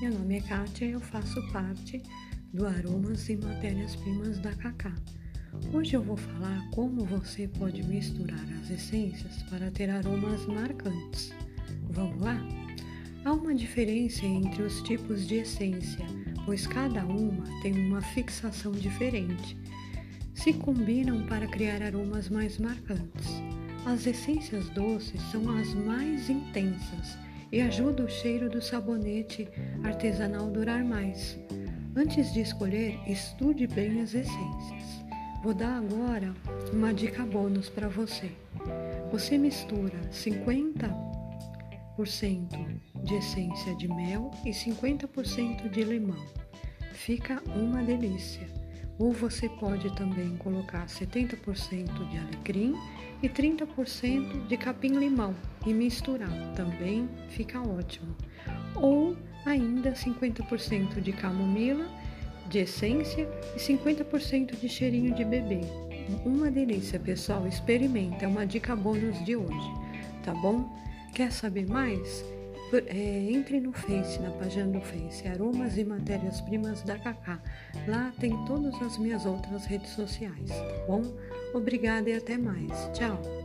Meu nome é Kátia e eu faço parte do Aromas e Matérias-Primas da Cacá. Hoje eu vou falar como você pode misturar as essências para ter aromas marcantes. Vamos lá? Há uma diferença entre os tipos de essência, pois cada uma tem uma fixação diferente. Se combinam para criar aromas mais marcantes. As essências doces são as mais intensas e ajudam o cheiro do sabonete artesanal durar mais. Antes de escolher, estude bem as essências. Vou dar agora uma dica bônus para você. Você mistura 50% de essência de mel e 50% de limão. Fica uma delícia. Ou você pode também colocar 70% de alecrim e 30% de capim-limão e misturar, também fica ótimo. Ou ainda 50% de camomila, de essência e 50% de cheirinho de bebê. Uma delícia, pessoal, experimenta, é uma dica bônus de hoje, tá bom? Quer saber mais? É, entre no Face, na página do Face, Aromas e Matérias-Primas da Cacá. Lá tem todas as minhas outras redes sociais, tá bom? Obrigada e até mais. Tchau!